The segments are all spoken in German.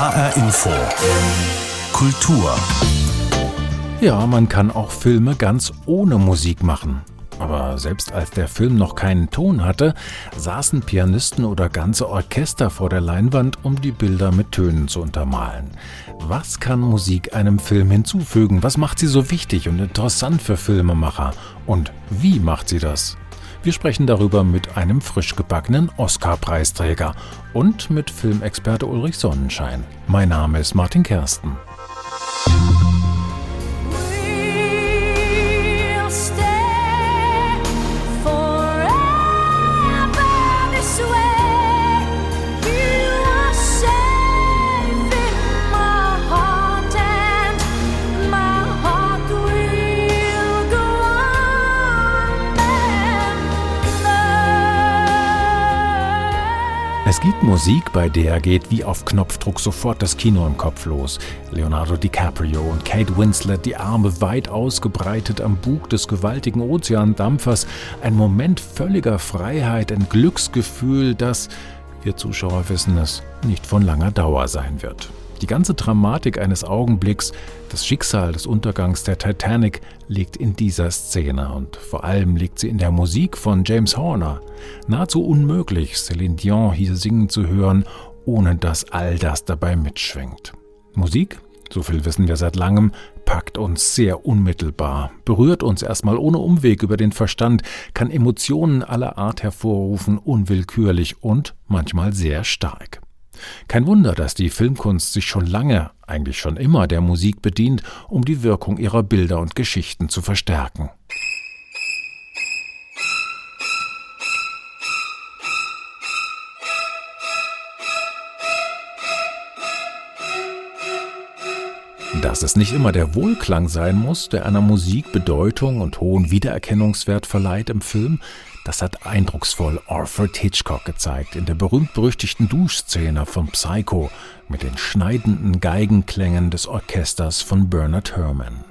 HR Info. Kultur. Ja, man kann auch Filme ganz ohne Musik machen. Aber selbst als der Film noch keinen Ton hatte, saßen Pianisten oder ganze Orchester vor der Leinwand, um die Bilder mit Tönen zu untermalen. Was kann Musik einem Film hinzufügen? Was macht sie so wichtig und interessant für Filmemacher? Und wie macht sie das? Wir sprechen darüber mit einem frisch gebackenen Oscar-Preisträger und mit Filmexperte Ulrich Sonnenschein. Mein Name ist Martin Kersten. Es gibt Musik, bei der geht wie auf Knopfdruck sofort das Kino im Kopf los. Leonardo DiCaprio und Kate Winslet, die Arme weit ausgebreitet am Bug des gewaltigen Ozeandampfers. Ein Moment völliger Freiheit, ein Glücksgefühl, das, wir Zuschauer wissen es, nicht von langer Dauer sein wird. Die ganze Dramatik eines Augenblicks, das Schicksal des Untergangs der Titanic liegt in dieser Szene und vor allem liegt sie in der Musik von James Horner. Nahezu unmöglich, Celine Dion hier singen zu hören, ohne dass all das dabei mitschwingt. Musik, so viel wissen wir seit langem, packt uns sehr unmittelbar, berührt uns erstmal ohne Umweg über den Verstand, kann Emotionen aller Art hervorrufen, unwillkürlich und manchmal sehr stark. Kein Wunder, dass die Filmkunst sich schon lange, eigentlich schon immer der Musik bedient, um die Wirkung ihrer Bilder und Geschichten zu verstärken. Dass es nicht immer der Wohlklang sein muss, der einer Musik Bedeutung und hohen Wiedererkennungswert verleiht im Film, das hat eindrucksvoll Alfred Hitchcock gezeigt in der berühmt-berüchtigten Duschszene von Psycho mit den schneidenden Geigenklängen des Orchesters von Bernard Herrmann.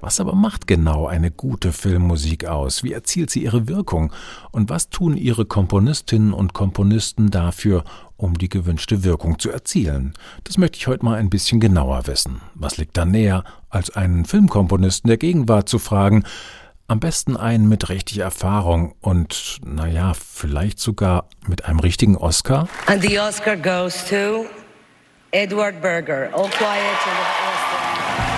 Was aber macht genau eine gute Filmmusik aus? Wie erzielt sie ihre Wirkung? Und was tun ihre Komponistinnen und Komponisten dafür, um die gewünschte Wirkung zu erzielen? Das möchte ich heute mal ein bisschen genauer wissen. Was liegt da näher, als einen Filmkomponisten der Gegenwart zu fragen, am besten einen mit richtig Erfahrung und, naja, vielleicht sogar mit einem richtigen Oscar. And the Oscar goes to Edward Berger. All quiet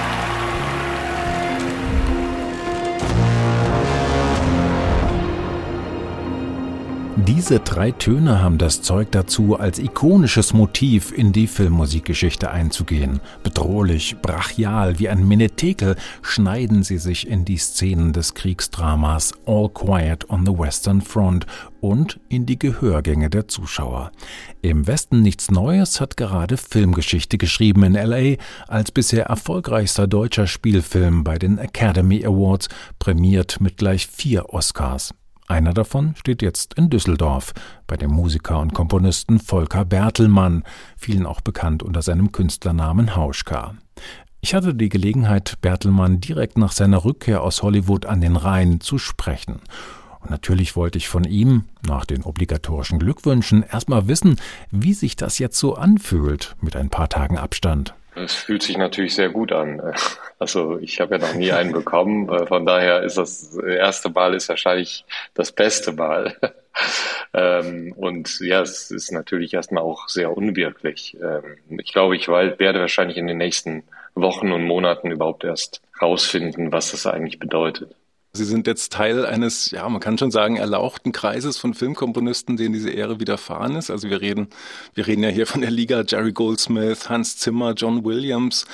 Diese drei Töne haben das Zeug dazu, als ikonisches Motiv in die Filmmusikgeschichte einzugehen. Bedrohlich, brachial, wie ein Menetekel schneiden sie sich in die Szenen des Kriegsdramas All Quiet on the Western Front und in die Gehörgänge der Zuschauer. Im Westen nichts Neues hat gerade Filmgeschichte geschrieben in LA als bisher erfolgreichster deutscher Spielfilm bei den Academy Awards, prämiert mit gleich vier Oscars. Einer davon steht jetzt in Düsseldorf bei dem Musiker und Komponisten Volker Bertelmann, vielen auch bekannt unter seinem Künstlernamen Hauschka. Ich hatte die Gelegenheit, Bertelmann direkt nach seiner Rückkehr aus Hollywood an den Rhein zu sprechen. Und natürlich wollte ich von ihm, nach den obligatorischen Glückwünschen, erstmal wissen, wie sich das jetzt so anfühlt mit ein paar Tagen Abstand. Es fühlt sich natürlich sehr gut an. Also ich habe ja noch nie einen bekommen. Äh, von daher ist das erste Mal ist wahrscheinlich das beste Mal. Ähm, und ja, es ist natürlich erstmal auch sehr unwirklich. Ähm, ich glaube, ich werde wahrscheinlich in den nächsten Wochen und Monaten überhaupt erst rausfinden, was das eigentlich bedeutet. Sie sind jetzt Teil eines, ja, man kann schon sagen, erlauchten Kreises von Filmkomponisten, denen diese Ehre widerfahren ist. Also wir reden, wir reden ja hier von der Liga Jerry Goldsmith, Hans Zimmer, John Williams.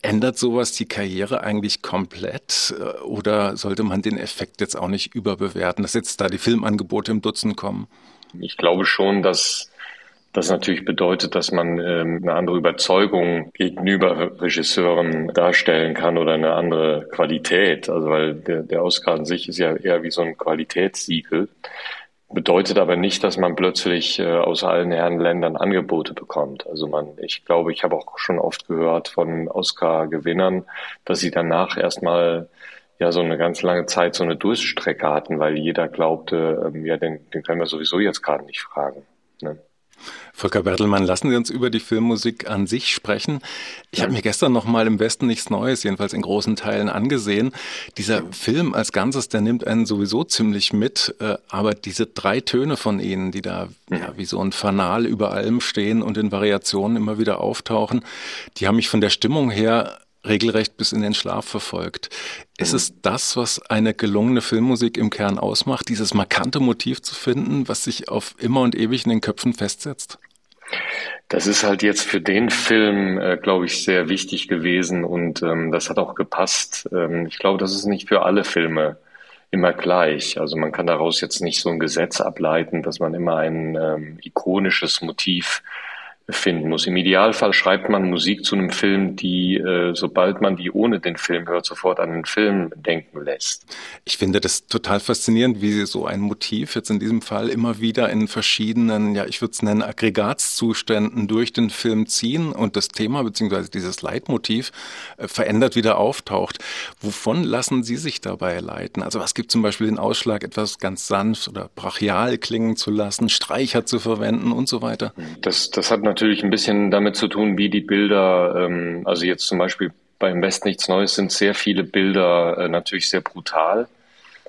Ändert sowas die Karriere eigentlich komplett äh, oder sollte man den Effekt jetzt auch nicht überbewerten, dass jetzt da die Filmangebote im Dutzend kommen? Ich glaube schon, dass das natürlich bedeutet, dass man ähm, eine andere Überzeugung gegenüber Regisseuren darstellen kann oder eine andere Qualität. Also weil der, der Oscar an sich ist ja eher wie so ein Qualitätssiegel. Bedeutet aber nicht, dass man plötzlich äh, aus allen Herren Ländern Angebote bekommt. Also man, ich glaube, ich habe auch schon oft gehört von Oscar-Gewinnern, dass sie danach erstmal ja so eine ganz lange Zeit so eine Durststrecke hatten, weil jeder glaubte, ähm, ja, den, den können wir sowieso jetzt gerade nicht fragen. Ne? Volker Bertelmann, lassen Sie uns über die Filmmusik an sich sprechen. Ich habe mir gestern noch mal im Westen nichts Neues, jedenfalls in großen Teilen angesehen. Dieser Film als Ganzes, der nimmt einen sowieso ziemlich mit, äh, aber diese drei Töne von Ihnen, die da ja, wie so ein Fanal über allem stehen und in Variationen immer wieder auftauchen, die haben mich von der Stimmung her regelrecht bis in den Schlaf verfolgt. Ist mhm. es das, was eine gelungene Filmmusik im Kern ausmacht, dieses markante Motiv zu finden, was sich auf immer und ewig in den Köpfen festsetzt? Das ist halt jetzt für den Film, äh, glaube ich, sehr wichtig gewesen und ähm, das hat auch gepasst. Ähm, ich glaube, das ist nicht für alle Filme immer gleich. Also man kann daraus jetzt nicht so ein Gesetz ableiten, dass man immer ein ähm, ikonisches Motiv finden muss. Im Idealfall schreibt man Musik zu einem Film, die, äh, sobald man die ohne den Film hört, sofort an den Film denken lässt. Ich finde das total faszinierend, wie Sie so ein Motiv jetzt in diesem Fall immer wieder in verschiedenen, ja, ich würde es nennen, Aggregatzuständen durch den Film ziehen und das Thema beziehungsweise dieses Leitmotiv äh, verändert wieder auftaucht. Wovon lassen Sie sich dabei leiten? Also was gibt zum Beispiel den Ausschlag, etwas ganz sanft oder brachial klingen zu lassen, Streicher zu verwenden und so weiter? Das, das hat natürlich ein bisschen damit zu tun, wie die Bilder, ähm, also jetzt zum Beispiel beim West nichts Neues sind sehr viele Bilder äh, natürlich sehr brutal.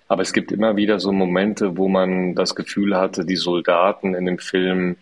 Aber es gibt immer wieder so Momente, wo man das Gefühl hatte, die Soldaten in dem Film,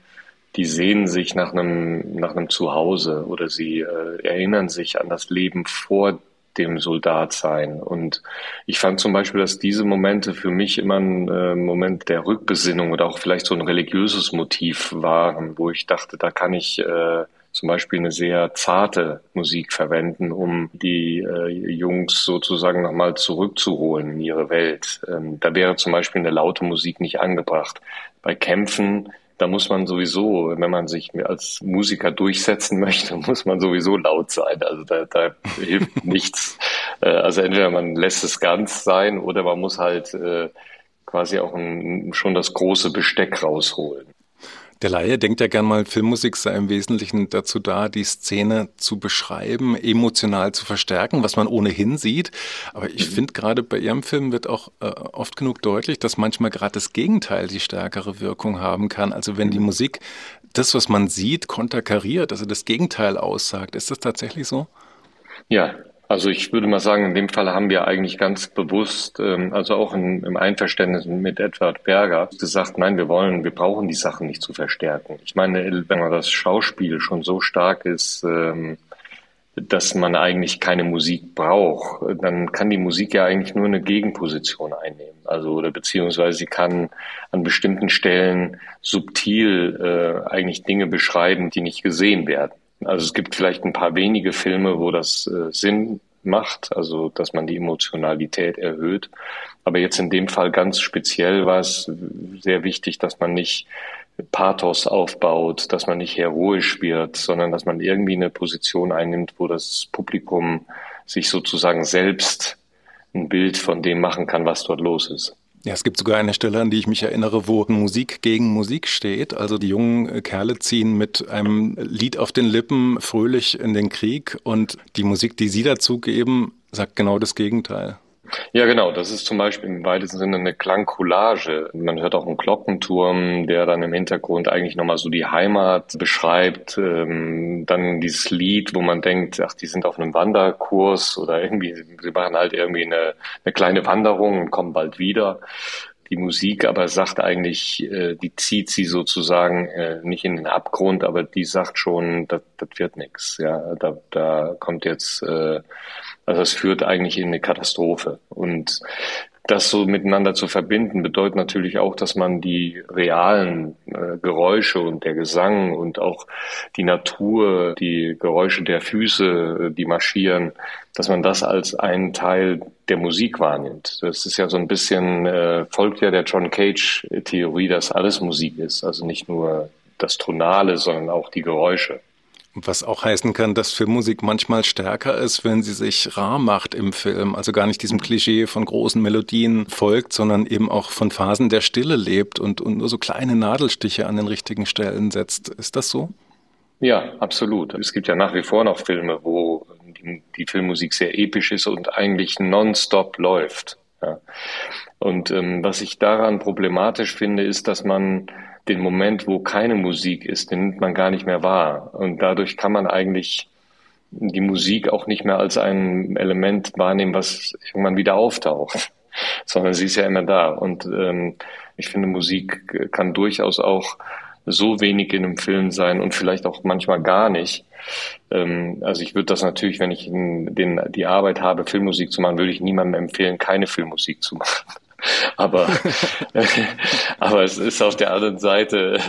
die sehen sich nach einem, nach einem Zuhause oder sie äh, erinnern sich an das Leben vor dem Soldat sein. Und ich fand zum Beispiel, dass diese Momente für mich immer ein äh, Moment der Rückbesinnung oder auch vielleicht so ein religiöses Motiv waren, wo ich dachte, da kann ich äh, zum Beispiel eine sehr zarte Musik verwenden, um die äh, Jungs sozusagen nochmal zurückzuholen in ihre Welt. Ähm, da wäre zum Beispiel eine laute Musik nicht angebracht. Bei Kämpfen da muss man sowieso, wenn man sich als Musiker durchsetzen möchte, muss man sowieso laut sein. Also da, da hilft nichts. Äh, also entweder man lässt es ganz sein oder man muss halt äh, quasi auch ein, schon das große Besteck rausholen. Der Laie denkt ja gern mal, Filmmusik sei im Wesentlichen dazu da, die Szene zu beschreiben, emotional zu verstärken, was man ohnehin sieht. Aber ich mhm. finde gerade bei Ihrem Film wird auch äh, oft genug deutlich, dass manchmal gerade das Gegenteil die stärkere Wirkung haben kann. Also wenn die mhm. Musik das, was man sieht, konterkariert, also das Gegenteil aussagt. Ist das tatsächlich so? Ja, also ich würde mal sagen, in dem Fall haben wir eigentlich ganz bewusst, ähm, also auch im Einverständnis mit Edward Berger, gesagt, nein, wir wollen, wir brauchen die Sachen nicht zu verstärken. Ich meine, wenn man das Schauspiel schon so stark ist, ähm, dass man eigentlich keine Musik braucht, dann kann die Musik ja eigentlich nur eine Gegenposition einnehmen. Also oder beziehungsweise sie kann an bestimmten Stellen subtil äh, eigentlich Dinge beschreiben, die nicht gesehen werden. Also es gibt vielleicht ein paar wenige Filme, wo das äh, Sinn macht, also dass man die Emotionalität erhöht. Aber jetzt in dem Fall ganz speziell war es sehr wichtig, dass man nicht Pathos aufbaut, dass man nicht heroisch wird, sondern dass man irgendwie eine Position einnimmt, wo das Publikum sich sozusagen selbst ein Bild von dem machen kann, was dort los ist. Ja, es gibt sogar eine Stelle, an die ich mich erinnere, wo Musik gegen Musik steht. Also die jungen äh, Kerle ziehen mit einem Lied auf den Lippen fröhlich in den Krieg und die Musik, die sie dazu geben, sagt genau das Gegenteil. Ja, genau. Das ist zum Beispiel im weitesten Sinne eine Klangcollage. Man hört auch einen Glockenturm, der dann im Hintergrund eigentlich nochmal so die Heimat beschreibt. Ähm, dann dieses Lied, wo man denkt, ach, die sind auf einem Wanderkurs oder irgendwie, sie machen halt irgendwie eine, eine kleine Wanderung und kommen bald wieder die Musik aber sagt eigentlich, äh, die zieht sie sozusagen äh, nicht in den Abgrund, aber die sagt schon, das, wird nichts. Ja, da, da kommt jetzt, äh, also es führt eigentlich in eine Katastrophe. Und das so miteinander zu verbinden, bedeutet natürlich auch, dass man die realen äh, Geräusche und der Gesang und auch die Natur, die Geräusche der Füße, die marschieren, dass man das als einen Teil der Musik wahrnimmt. Das ist ja so ein bisschen, äh, folgt ja der John Cage-Theorie, dass alles Musik ist. Also nicht nur das Tonale, sondern auch die Geräusche. Was auch heißen kann, dass Filmmusik manchmal stärker ist, wenn sie sich rar macht im Film. Also gar nicht diesem Klischee von großen Melodien folgt, sondern eben auch von Phasen der Stille lebt und, und nur so kleine Nadelstiche an den richtigen Stellen setzt. Ist das so? Ja, absolut. Es gibt ja nach wie vor noch Filme, wo die, die Filmmusik sehr episch ist und eigentlich nonstop läuft. Ja. Und ähm, was ich daran problematisch finde, ist, dass man den Moment, wo keine Musik ist, den nimmt man gar nicht mehr wahr. Und dadurch kann man eigentlich die Musik auch nicht mehr als ein Element wahrnehmen, was irgendwann wieder auftaucht, sondern sie ist ja immer da. Und ähm, ich finde, Musik kann durchaus auch so wenig in einem Film sein und vielleicht auch manchmal gar nicht. Ähm, also ich würde das natürlich, wenn ich den, die Arbeit habe, Filmmusik zu machen, würde ich niemandem empfehlen, keine Filmmusik zu machen. Aber, aber es ist auf der anderen Seite,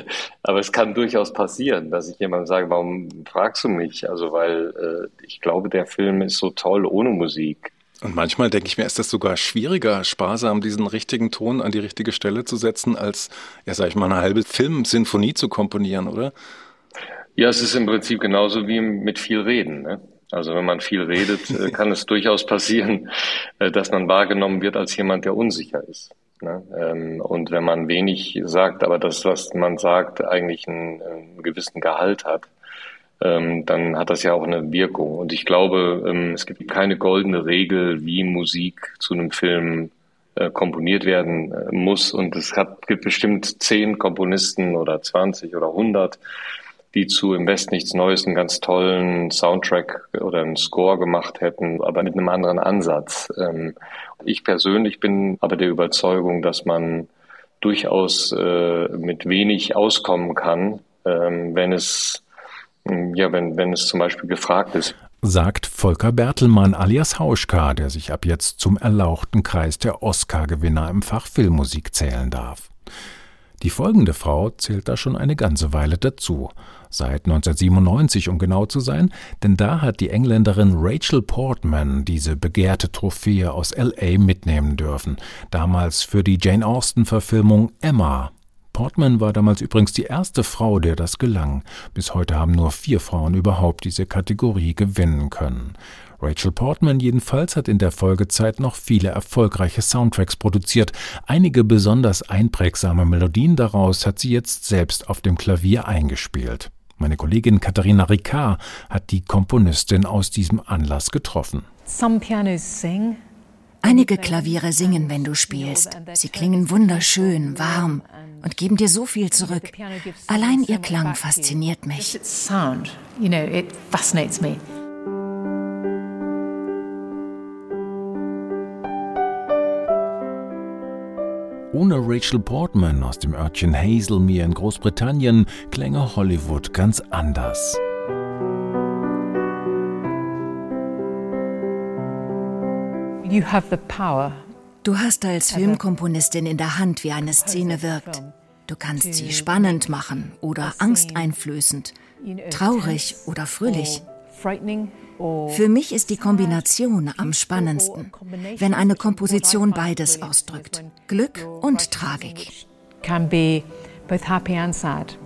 aber es kann durchaus passieren, dass ich jemandem sage, warum fragst du mich? Also weil äh, ich glaube, der Film ist so toll ohne Musik. Und manchmal denke ich mir, ist das sogar schwieriger, sparsam diesen richtigen Ton an die richtige Stelle zu setzen, als, ja, sag ich mal, eine halbe Filmsinfonie zu komponieren, oder? Ja, es ist im Prinzip genauso wie mit viel Reden. Ne? Also wenn man viel redet, äh, kann es durchaus passieren, äh, dass man wahrgenommen wird als jemand, der unsicher ist. Ne? Ähm, und wenn man wenig sagt, aber das, was man sagt, eigentlich einen, einen gewissen Gehalt hat, ähm, dann hat das ja auch eine Wirkung. Und ich glaube, ähm, es gibt keine goldene Regel, wie Musik zu einem Film äh, komponiert werden muss. Und es hat, gibt bestimmt zehn Komponisten oder 20 oder 100, die zu im Westen nichts Neues einen ganz tollen Soundtrack oder einen Score gemacht hätten, aber mit einem anderen Ansatz. Ähm, ich persönlich bin aber der Überzeugung, dass man durchaus äh, mit wenig auskommen kann, ähm, wenn es ja, wenn, wenn es zum Beispiel gefragt ist. Sagt Volker Bertelmann alias Hauschka, der sich ab jetzt zum erlauchten Kreis der Oscar-Gewinner im Fach Filmmusik zählen darf. Die folgende Frau zählt da schon eine ganze Weile dazu. Seit 1997, um genau zu sein, denn da hat die Engländerin Rachel Portman diese begehrte Trophäe aus L.A. mitnehmen dürfen. Damals für die Jane Austen-Verfilmung Emma Portman war damals übrigens die erste Frau, der das gelang. Bis heute haben nur vier Frauen überhaupt diese Kategorie gewinnen können. Rachel Portman jedenfalls hat in der Folgezeit noch viele erfolgreiche Soundtracks produziert. Einige besonders einprägsame Melodien daraus hat sie jetzt selbst auf dem Klavier eingespielt. Meine Kollegin Katharina Ricard hat die Komponistin aus diesem Anlass getroffen. Some pianos sing, Einige Klaviere singen, wenn du spielst. Sie klingen wunderschön, warm und geben dir so viel zurück. Allein ihr Klang fasziniert mich. Ohne Rachel Portman aus dem Örtchen Hazelmere in Großbritannien klänge Hollywood ganz anders. Du hast als Filmkomponistin in der Hand, wie eine Szene wirkt. Du kannst sie spannend machen oder angsteinflößend, traurig oder fröhlich. Für mich ist die Kombination am spannendsten, wenn eine Komposition beides ausdrückt, Glück und Tragik. Can be both happy and sad.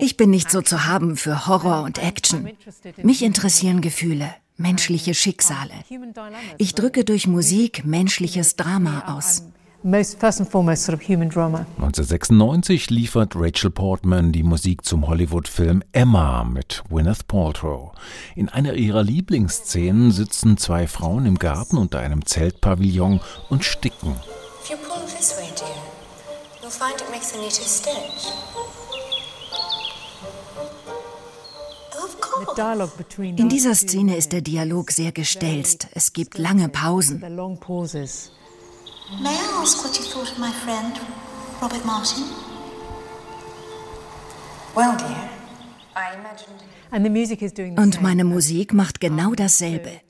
Ich bin nicht so zu haben für Horror und Action. Mich interessieren Gefühle, menschliche Schicksale. Ich drücke durch Musik menschliches Drama aus. 1996 liefert Rachel Portman die Musik zum Hollywood-Film Emma mit Gwyneth Paltrow. In einer ihrer Lieblingsszenen sitzen zwei Frauen im Garten unter einem Zeltpavillon und sticken. If you pull this way, dear find it makes a neater stitch. In dieser Szene ist der Dialog sehr gestelzt. Es gibt lange Pausen. May I ask what you thought of my friend, Robert Martin? Well, dear, I imagined... Und meine Musik macht genau dasselbe.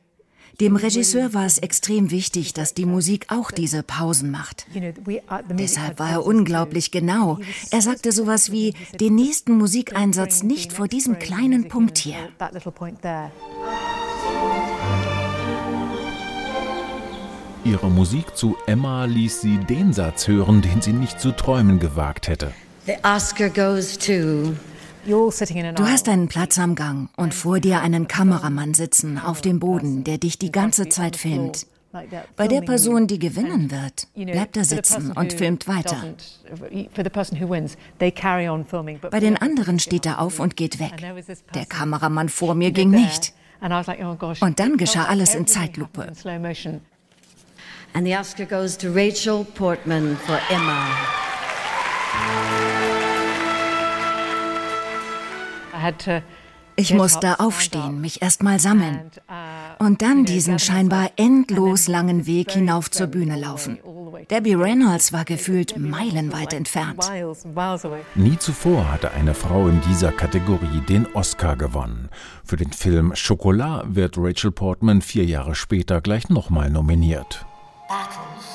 Dem Regisseur war es extrem wichtig, dass die Musik auch diese Pausen macht. Deshalb war er unglaublich genau. Er sagte sowas wie, den nächsten Musikeinsatz nicht vor diesem kleinen Punkt hier. Ihre Musik zu Emma ließ sie den Satz hören, den sie nicht zu träumen gewagt hätte. The Oscar goes to Du hast einen Platz am Gang und vor dir einen Kameramann sitzen auf dem Boden, der dich die ganze Zeit filmt. Bei der Person, die gewinnen wird, bleibt er sitzen und filmt weiter. Bei den anderen steht er auf und geht weg. Der Kameramann vor mir ging nicht. Oh Und dann geschah alles in Zeitlupe. And the Oscar goes to Rachel Portman for Emma. I had to ich musste aufstehen, mich erst mal sammeln und dann diesen scheinbar endlos langen Weg hinauf zur Bühne laufen. Debbie Reynolds war gefühlt meilenweit entfernt. Nie zuvor hatte eine Frau in dieser Kategorie den Oscar gewonnen. Für den Film Chocolat wird Rachel Portman vier Jahre später gleich nochmal nominiert. Battles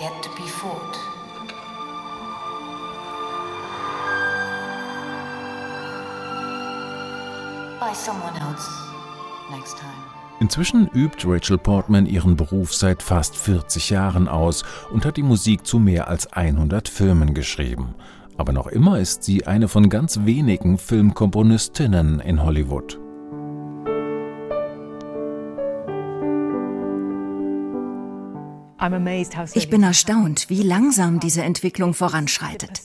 yet to be fought. Inzwischen übt Rachel Portman ihren Beruf seit fast 40 Jahren aus und hat die Musik zu mehr als 100 Filmen geschrieben. Aber noch immer ist sie eine von ganz wenigen Filmkomponistinnen in Hollywood. Ich bin erstaunt, wie langsam diese Entwicklung voranschreitet.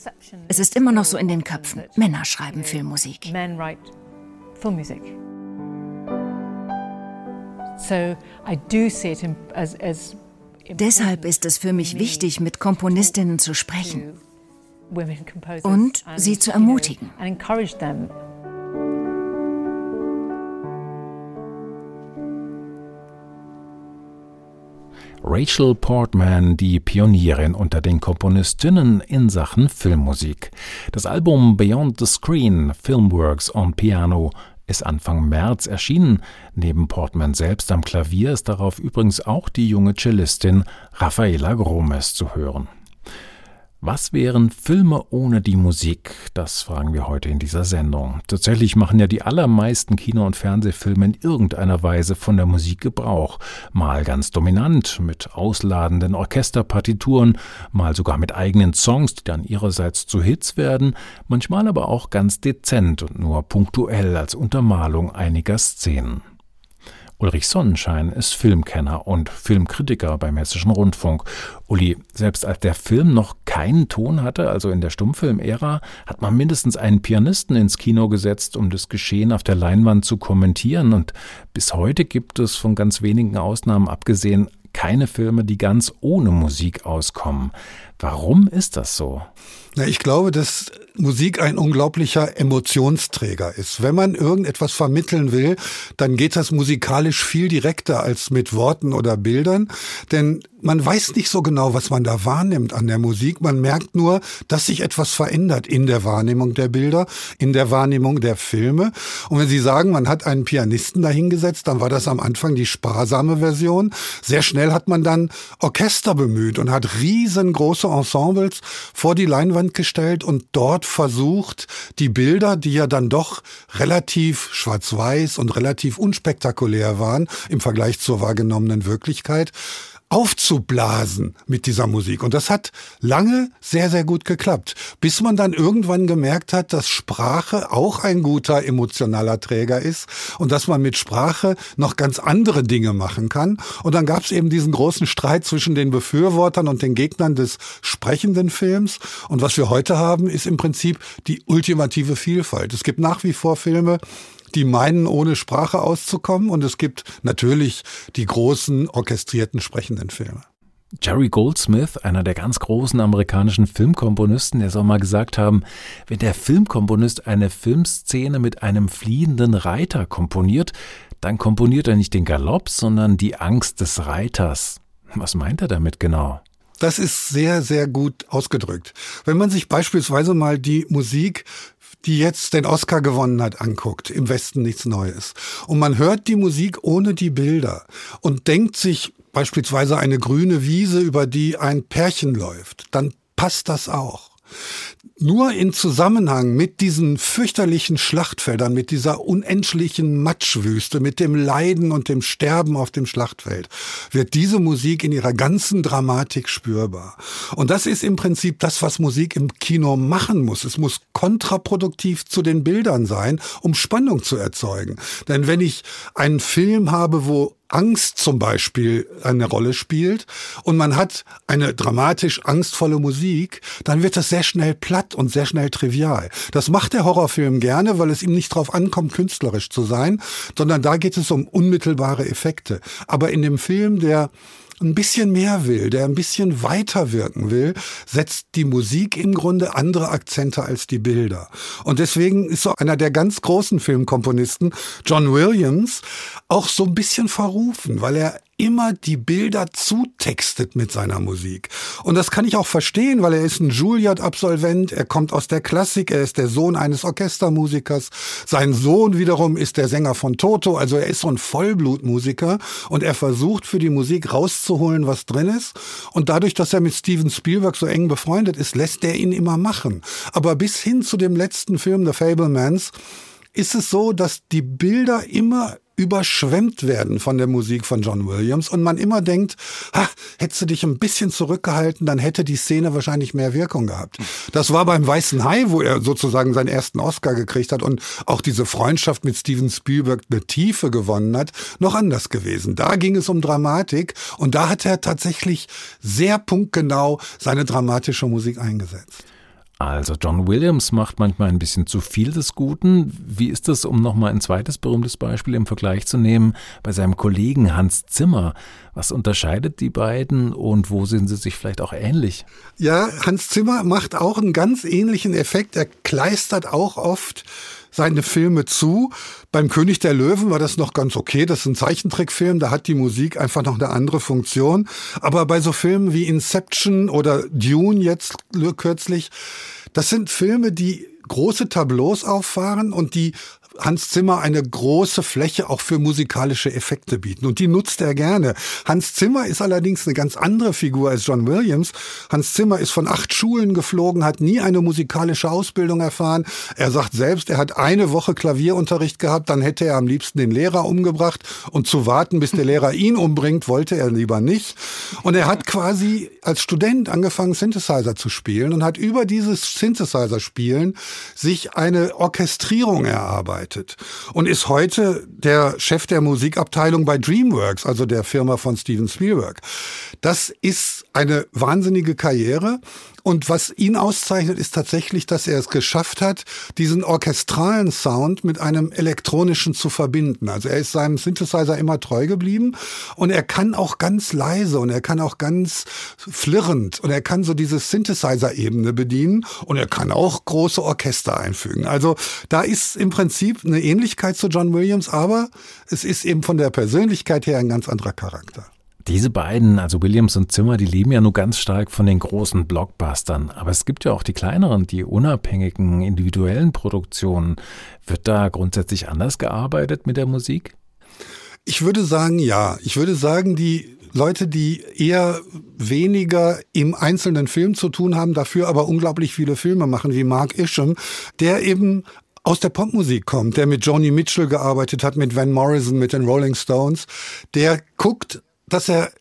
Es ist immer noch so in den Köpfen. Männer schreiben Filmmusik. Deshalb ist es für mich wichtig, mit Komponistinnen zu sprechen und sie zu ermutigen. Rachel Portman, die Pionierin unter den Komponistinnen in Sachen Filmmusik. Das Album Beyond the Screen, Filmworks on Piano, ist Anfang März erschienen. Neben Portman selbst am Klavier ist darauf übrigens auch die junge Cellistin Rafaela Gromes zu hören. Was wären Filme ohne die Musik? Das fragen wir heute in dieser Sendung. Tatsächlich machen ja die allermeisten Kino- und Fernsehfilme in irgendeiner Weise von der Musik Gebrauch. Mal ganz dominant mit ausladenden Orchesterpartituren, mal sogar mit eigenen Songs, die dann ihrerseits zu Hits werden, manchmal aber auch ganz dezent und nur punktuell als Untermalung einiger Szenen. Ulrich Sonnenschein ist Filmkenner und Filmkritiker beim Hessischen Rundfunk. Uli, selbst als der Film noch keinen Ton hatte, also in der Stummfilm-Ära, hat man mindestens einen Pianisten ins Kino gesetzt, um das Geschehen auf der Leinwand zu kommentieren. Und bis heute gibt es von ganz wenigen Ausnahmen abgesehen keine Filme, die ganz ohne Musik auskommen. Warum ist das so? Na, ich glaube, dass Musik ein unglaublicher Emotionsträger ist. Wenn man irgendetwas vermitteln will, dann geht das musikalisch viel direkter als mit Worten oder Bildern, denn man weiß nicht so genau, was man da wahrnimmt an der Musik. Man merkt nur, dass sich etwas verändert in der Wahrnehmung der Bilder, in der Wahrnehmung der Filme. Und wenn Sie sagen, man hat einen Pianisten dahingesetzt, dann war das am Anfang die sparsame Version. Sehr schnell hat man dann Orchester bemüht und hat riesengroße Ensembles vor die Leinwand gestellt und dort versucht, die Bilder, die ja dann doch relativ schwarz-weiß und relativ unspektakulär waren im Vergleich zur wahrgenommenen Wirklichkeit, aufzublasen mit dieser Musik. Und das hat lange sehr, sehr gut geklappt, bis man dann irgendwann gemerkt hat, dass Sprache auch ein guter emotionaler Träger ist und dass man mit Sprache noch ganz andere Dinge machen kann. Und dann gab es eben diesen großen Streit zwischen den Befürwortern und den Gegnern des sprechenden Films. Und was wir heute haben, ist im Prinzip die ultimative Vielfalt. Es gibt nach wie vor Filme, die meinen, ohne Sprache auszukommen. Und es gibt natürlich die großen orchestrierten sprechenden Filme. Jerry Goldsmith, einer der ganz großen amerikanischen Filmkomponisten, der soll mal gesagt haben, wenn der Filmkomponist eine Filmszene mit einem fliehenden Reiter komponiert, dann komponiert er nicht den Galopp, sondern die Angst des Reiters. Was meint er damit genau? Das ist sehr, sehr gut ausgedrückt. Wenn man sich beispielsweise mal die Musik die jetzt den Oscar gewonnen hat, anguckt, im Westen nichts Neues. Und man hört die Musik ohne die Bilder und denkt sich beispielsweise eine grüne Wiese, über die ein Pärchen läuft, dann passt das auch. Nur in Zusammenhang mit diesen fürchterlichen Schlachtfeldern, mit dieser unendlichen Matschwüste, mit dem Leiden und dem Sterben auf dem Schlachtfeld, wird diese Musik in ihrer ganzen Dramatik spürbar. Und das ist im Prinzip das, was Musik im Kino machen muss. Es muss kontraproduktiv zu den Bildern sein, um Spannung zu erzeugen. Denn wenn ich einen Film habe, wo Angst zum Beispiel eine Rolle spielt und man hat eine dramatisch angstvolle Musik, dann wird das sehr schnell platt und sehr schnell trivial. Das macht der Horrorfilm gerne, weil es ihm nicht darauf ankommt, künstlerisch zu sein, sondern da geht es um unmittelbare Effekte. Aber in dem Film, der ein bisschen mehr will, der ein bisschen weiter wirken will, setzt die Musik im Grunde andere Akzente als die Bilder. Und deswegen ist so einer der ganz großen Filmkomponisten, John Williams, auch so ein bisschen verrufen, weil er immer die Bilder zutextet mit seiner Musik. Und das kann ich auch verstehen, weil er ist ein Juilliard-Absolvent, er kommt aus der Klassik, er ist der Sohn eines Orchestermusikers, sein Sohn wiederum ist der Sänger von Toto, also er ist so ein Vollblutmusiker und er versucht für die Musik rauszuholen, was drin ist. Und dadurch, dass er mit Steven Spielberg so eng befreundet ist, lässt er ihn immer machen. Aber bis hin zu dem letzten Film, The Fablemans, ist es so, dass die Bilder immer überschwemmt werden von der Musik von John Williams und man immer denkt, ha, hättest du dich ein bisschen zurückgehalten, dann hätte die Szene wahrscheinlich mehr Wirkung gehabt. Das war beim Weißen Hai, wo er sozusagen seinen ersten Oscar gekriegt hat und auch diese Freundschaft mit Steven Spielberg eine Tiefe gewonnen hat, noch anders gewesen. Da ging es um Dramatik und da hat er tatsächlich sehr punktgenau seine dramatische Musik eingesetzt. Also John Williams macht manchmal ein bisschen zu viel des Guten. Wie ist das, um nochmal ein zweites berühmtes Beispiel im Vergleich zu nehmen, bei seinem Kollegen Hans Zimmer? Was unterscheidet die beiden und wo sind sie sich vielleicht auch ähnlich? Ja, Hans Zimmer macht auch einen ganz ähnlichen Effekt. Er kleistert auch oft seine Filme zu. Beim König der Löwen war das noch ganz okay. Das ist ein Zeichentrickfilm, da hat die Musik einfach noch eine andere Funktion. Aber bei so Filmen wie Inception oder Dune jetzt kürzlich, das sind Filme, die große Tableaus auffahren und die Hans Zimmer eine große Fläche auch für musikalische Effekte bieten. Und die nutzt er gerne. Hans Zimmer ist allerdings eine ganz andere Figur als John Williams. Hans Zimmer ist von acht Schulen geflogen, hat nie eine musikalische Ausbildung erfahren. Er sagt selbst, er hat eine Woche Klavierunterricht gehabt, dann hätte er am liebsten den Lehrer umgebracht. Und zu warten, bis der Lehrer ihn umbringt, wollte er lieber nicht. Und er hat quasi als Student angefangen, Synthesizer zu spielen und hat über dieses Synthesizer-Spielen sich eine Orchestrierung erarbeitet gearbeitet und ist heute der Chef der Musikabteilung bei DreamWorks, also der Firma von Steven Spielberg. Das ist eine wahnsinnige Karriere und was ihn auszeichnet, ist tatsächlich, dass er es geschafft hat, diesen orchestralen Sound mit einem elektronischen zu verbinden. Also er ist seinem Synthesizer immer treu geblieben und er kann auch ganz leise und er kann auch ganz flirrend und er kann so diese Synthesizer-Ebene bedienen und er kann auch große Orchester einfügen. Also da ist im Prinzip eine Ähnlichkeit zu John Williams, aber es ist eben von der Persönlichkeit her ein ganz anderer Charakter. Diese beiden, also Williams und Zimmer, die leben ja nur ganz stark von den großen Blockbustern. Aber es gibt ja auch die kleineren, die unabhängigen, individuellen Produktionen. Wird da grundsätzlich anders gearbeitet mit der Musik? Ich würde sagen, ja. Ich würde sagen, die Leute, die eher weniger im einzelnen Film zu tun haben, dafür aber unglaublich viele Filme machen, wie Mark Isham, der eben aus der Popmusik kommt, der mit Joni Mitchell gearbeitet hat, mit Van Morrison, mit den Rolling Stones, der guckt dass er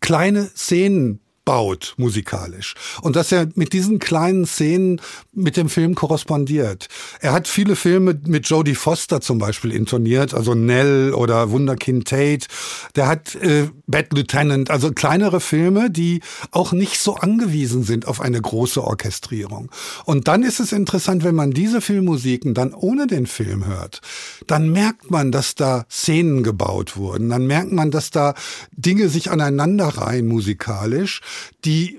kleine Szenen baut musikalisch und dass er mit diesen kleinen Szenen mit dem Film korrespondiert. Er hat viele Filme mit Jodie Foster zum Beispiel intoniert, also Nell oder Wunderkind Tate. Der hat äh, Bad Lieutenant, also kleinere Filme, die auch nicht so angewiesen sind auf eine große Orchestrierung. Und dann ist es interessant, wenn man diese Filmmusiken dann ohne den Film hört, dann merkt man, dass da Szenen gebaut wurden. Dann merkt man, dass da Dinge sich aneinanderreihen musikalisch die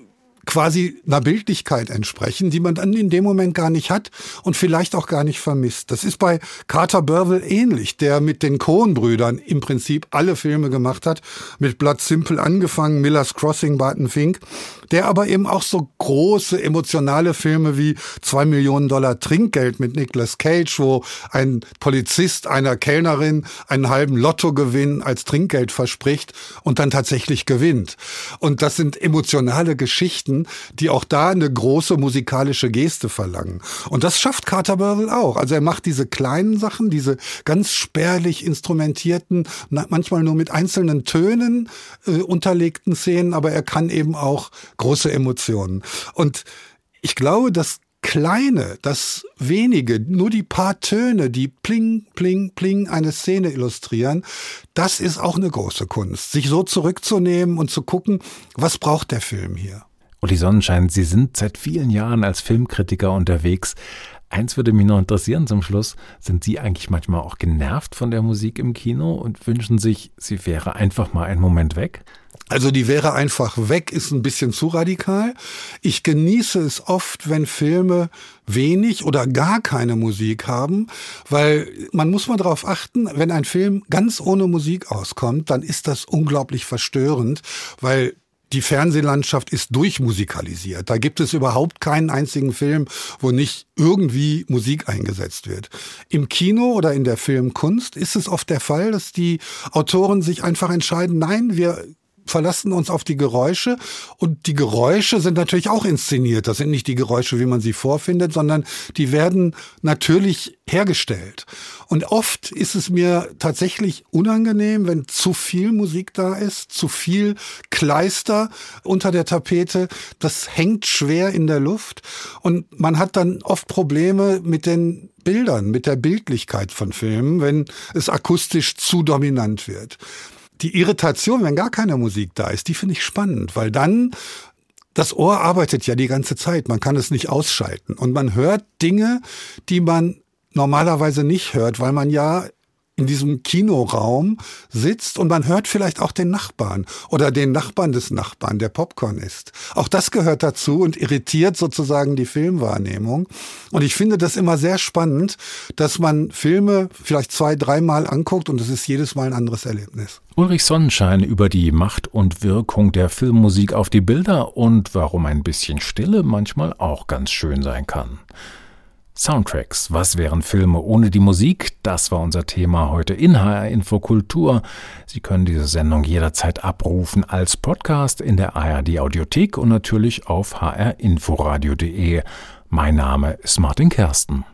quasi einer Bildlichkeit entsprechen, die man dann in dem Moment gar nicht hat und vielleicht auch gar nicht vermisst. Das ist bei Carter Burwell ähnlich, der mit den Coen-Brüdern im Prinzip alle Filme gemacht hat, mit Blood Simple angefangen, Miller's Crossing, Barton Fink, der aber eben auch so große emotionale Filme wie zwei Millionen Dollar Trinkgeld mit Nicolas Cage, wo ein Polizist einer Kellnerin einen halben Lottogewinn als Trinkgeld verspricht und dann tatsächlich gewinnt. Und das sind emotionale Geschichten, die auch da eine große musikalische Geste verlangen. Und das schafft Carter Burwell auch. Also er macht diese kleinen Sachen, diese ganz spärlich instrumentierten, manchmal nur mit einzelnen Tönen äh, unterlegten Szenen, aber er kann eben auch große Emotionen. Und ich glaube, dass Kleine, das Wenige, nur die paar Töne, die pling, pling, pling eine Szene illustrieren, das ist auch eine große Kunst. Sich so zurückzunehmen und zu gucken, was braucht der Film hier? Uli Sonnenschein, Sie sind seit vielen Jahren als Filmkritiker unterwegs. Eins würde mich noch interessieren zum Schluss. Sind Sie eigentlich manchmal auch genervt von der Musik im Kino und wünschen sich, sie wäre einfach mal einen Moment weg? Also die wäre einfach weg, ist ein bisschen zu radikal. Ich genieße es oft, wenn Filme wenig oder gar keine Musik haben, weil man muss mal darauf achten, wenn ein Film ganz ohne Musik auskommt, dann ist das unglaublich verstörend, weil die Fernsehlandschaft ist durchmusikalisiert. Da gibt es überhaupt keinen einzigen Film, wo nicht irgendwie Musik eingesetzt wird. Im Kino oder in der Filmkunst ist es oft der Fall, dass die Autoren sich einfach entscheiden, nein, wir verlassen uns auf die Geräusche und die Geräusche sind natürlich auch inszeniert. Das sind nicht die Geräusche, wie man sie vorfindet, sondern die werden natürlich hergestellt. Und oft ist es mir tatsächlich unangenehm, wenn zu viel Musik da ist, zu viel Kleister unter der Tapete. Das hängt schwer in der Luft und man hat dann oft Probleme mit den Bildern, mit der Bildlichkeit von Filmen, wenn es akustisch zu dominant wird die Irritation, wenn gar keine Musik da ist, die finde ich spannend, weil dann das Ohr arbeitet ja die ganze Zeit, man kann es nicht ausschalten. Und man hört Dinge, die man normalerweise nicht hört, weil man ja in diesem Kinoraum sitzt und man hört vielleicht auch den Nachbarn oder den Nachbarn des Nachbarn, der Popcorn isst. Auch das gehört dazu und irritiert sozusagen die Filmwahrnehmung. Und ich finde das immer sehr spannend, dass man Filme vielleicht zwei, dreimal anguckt und es ist jedes Mal ein anderes Erlebnis. Ulrich Sonnenschein über die Macht und Wirkung der Filmmusik auf die Bilder und warum ein bisschen Stille manchmal auch ganz schön sein kann. Soundtracks. Was wären Filme ohne die Musik? Das war unser Thema heute in HR Info Kultur. Sie können diese Sendung jederzeit abrufen als Podcast in der ARD Audiothek und natürlich auf hrinforadio.de. Mein Name ist Martin Kersten.